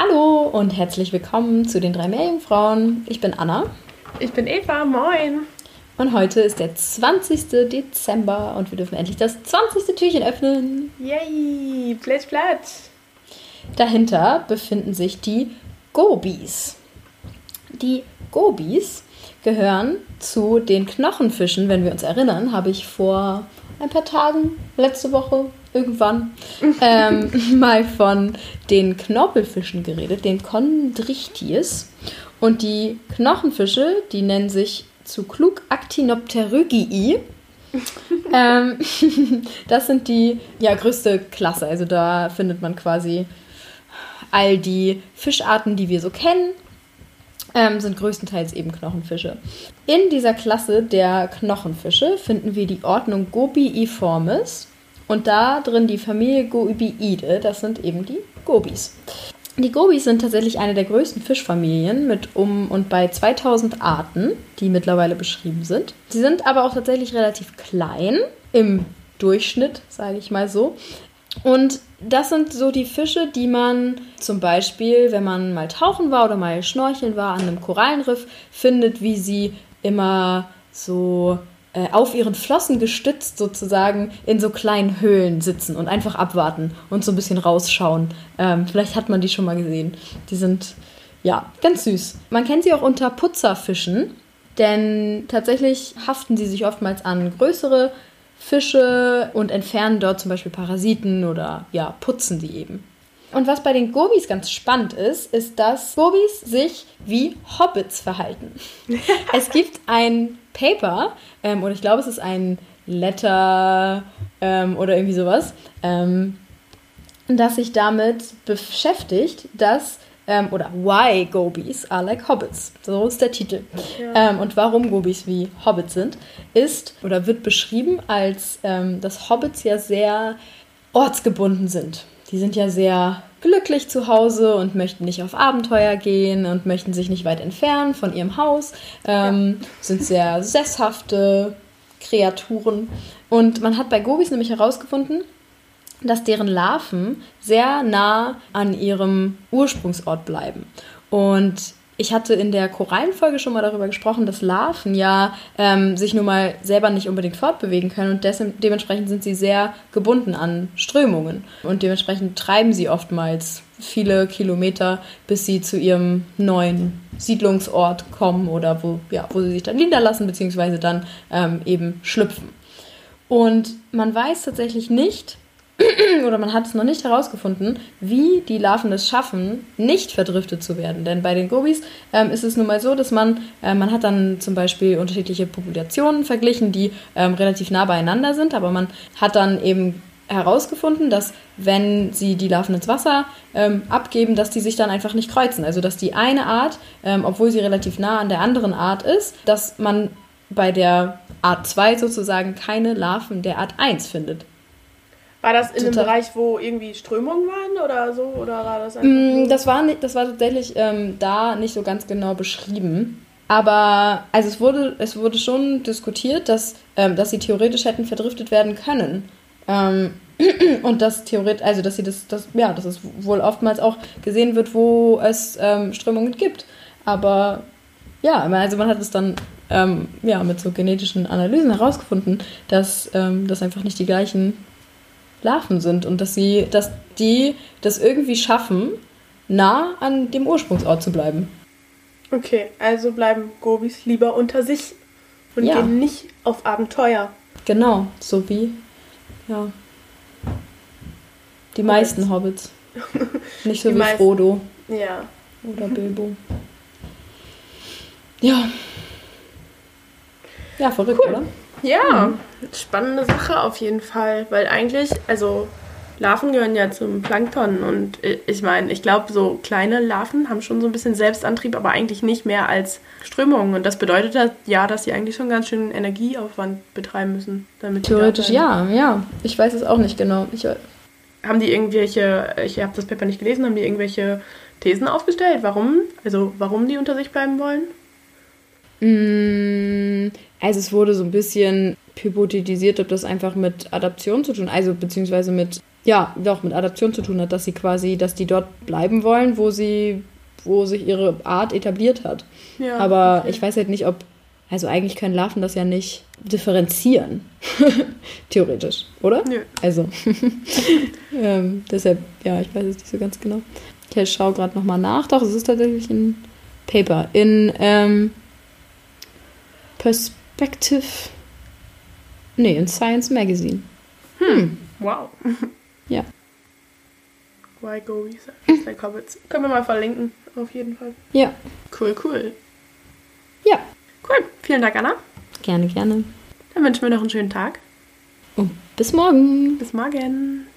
Hallo und herzlich willkommen zu den drei Meerjungfrauen. Ich bin Anna. Ich bin Eva, moin. Und heute ist der 20. Dezember und wir dürfen endlich das 20. Türchen öffnen. Yay, plitsch, platsch. Dahinter befinden sich die Gobies. Die Gobies gehören zu den Knochenfischen. Wenn wir uns erinnern, habe ich vor ein paar Tagen, letzte Woche, irgendwann, ähm, mal von den Knorpelfischen geredet, den Chondrichties. Und die Knochenfische, die nennen sich zu klug Actinopterygii. ähm, das sind die ja, größte Klasse. Also da findet man quasi all die Fischarten, die wir so kennen ähm, sind größtenteils eben Knochenfische. In dieser Klasse der Knochenfische finden wir die Ordnung Gobiiformis und da drin die Familie Gobiide, das sind eben die Gobis. Die Gobis sind tatsächlich eine der größten Fischfamilien mit um und bei 2000 Arten, die mittlerweile beschrieben sind. Sie sind aber auch tatsächlich relativ klein im Durchschnitt, sage ich mal so. Und das sind so die Fische, die man zum Beispiel, wenn man mal tauchen war oder mal schnorcheln war an einem Korallenriff, findet, wie sie immer so äh, auf ihren Flossen gestützt sozusagen in so kleinen Höhlen sitzen und einfach abwarten und so ein bisschen rausschauen. Ähm, vielleicht hat man die schon mal gesehen. Die sind ja ganz süß. Man kennt sie auch unter Putzerfischen, denn tatsächlich haften sie sich oftmals an größere Fische und entfernen dort zum Beispiel Parasiten oder ja, putzen die eben. Und was bei den Gobis ganz spannend ist, ist, dass Gobis sich wie Hobbits verhalten. es gibt ein Paper, ähm, oder ich glaube, es ist ein Letter ähm, oder irgendwie sowas, ähm, das sich damit beschäftigt, dass ähm, oder Why Gobies are like Hobbits. So ist der Titel. Ja. Ähm, und warum Gobies wie Hobbits sind, ist oder wird beschrieben als, ähm, dass Hobbits ja sehr ortsgebunden sind. Die sind ja sehr glücklich zu Hause und möchten nicht auf Abenteuer gehen und möchten sich nicht weit entfernen von ihrem Haus, ähm, ja. sind sehr sesshafte Kreaturen. Und man hat bei Gobis nämlich herausgefunden, dass deren Larven sehr nah an ihrem Ursprungsort bleiben. Und ich hatte in der Korallenfolge schon mal darüber gesprochen, dass Larven ja ähm, sich nun mal selber nicht unbedingt fortbewegen können und dementsprechend sind sie sehr gebunden an Strömungen und dementsprechend treiben sie oftmals viele Kilometer, bis sie zu ihrem neuen Siedlungsort kommen oder wo, ja, wo sie sich dann niederlassen, beziehungsweise dann ähm, eben schlüpfen. Und man weiß tatsächlich nicht, oder man hat es noch nicht herausgefunden, wie die Larven es schaffen, nicht verdriftet zu werden. Denn bei den Gobis ähm, ist es nun mal so, dass man, äh, man hat dann zum Beispiel unterschiedliche Populationen verglichen, die ähm, relativ nah beieinander sind, aber man hat dann eben herausgefunden, dass wenn sie die Larven ins Wasser ähm, abgeben, dass die sich dann einfach nicht kreuzen. Also dass die eine Art, ähm, obwohl sie relativ nah an der anderen Art ist, dass man bei der Art 2 sozusagen keine Larven der Art 1 findet. War das in Total. einem Bereich, wo irgendwie Strömungen waren oder so? Oder war das mm, das, war nicht, das war tatsächlich ähm, da nicht so ganz genau beschrieben. Aber also es wurde, es wurde schon diskutiert, dass, ähm, dass sie theoretisch hätten verdriftet werden können. Ähm, und dass theoretisch, also dass sie das, das, ja, dass es wohl oftmals auch gesehen wird, wo es ähm, Strömungen gibt. Aber ja, also man hat es dann ähm, ja, mit so genetischen Analysen herausgefunden, dass ähm, das einfach nicht die gleichen Larven sind und dass sie, dass die das irgendwie schaffen, nah an dem Ursprungsort zu bleiben. Okay, also bleiben Gobis lieber unter sich und ja. gehen nicht auf Abenteuer. Genau, so wie ja die Hobbits. meisten Hobbits. nicht so die wie meisten. Frodo. Ja. Oder Bilbo. Ja. Ja, verrückt, cool. oder? Ja, mhm. spannende Sache auf jeden Fall, weil eigentlich, also Larven gehören ja zum Plankton und ich meine, ich glaube, so kleine Larven haben schon so ein bisschen Selbstantrieb, aber eigentlich nicht mehr als Strömungen. Und das bedeutet ja, dass sie eigentlich schon ganz schön Energieaufwand betreiben müssen. Damit Theoretisch ja, ja. Ich weiß es auch nicht genau. Ich, haben die irgendwelche, ich habe das Paper nicht gelesen, haben die irgendwelche Thesen aufgestellt? Warum? Also warum die unter sich bleiben wollen? Also es wurde so ein bisschen hypothetisiert, ob das einfach mit Adaption zu tun, also beziehungsweise mit ja, doch mit Adaption zu tun hat, dass sie quasi, dass die dort bleiben wollen, wo sie, wo sich ihre Art etabliert hat. Ja, Aber okay. ich weiß halt nicht, ob, also eigentlich können Larven das ja nicht differenzieren. Theoretisch, oder? Nö. Also, ähm, deshalb, ja, ich weiß es nicht so ganz genau. Ich schaue gerade nochmal nach. Doch, es ist tatsächlich ein Paper in ähm, Perspective. Nee, in Science Magazine. Hm. Wow. Ja. Why go research like hobbits? Können wir mal verlinken, auf jeden Fall. Ja. Cool, cool. Ja. Cool. Vielen Dank, Anna. Gerne, gerne. Dann wünschen wir noch einen schönen Tag. Und bis morgen. Bis morgen.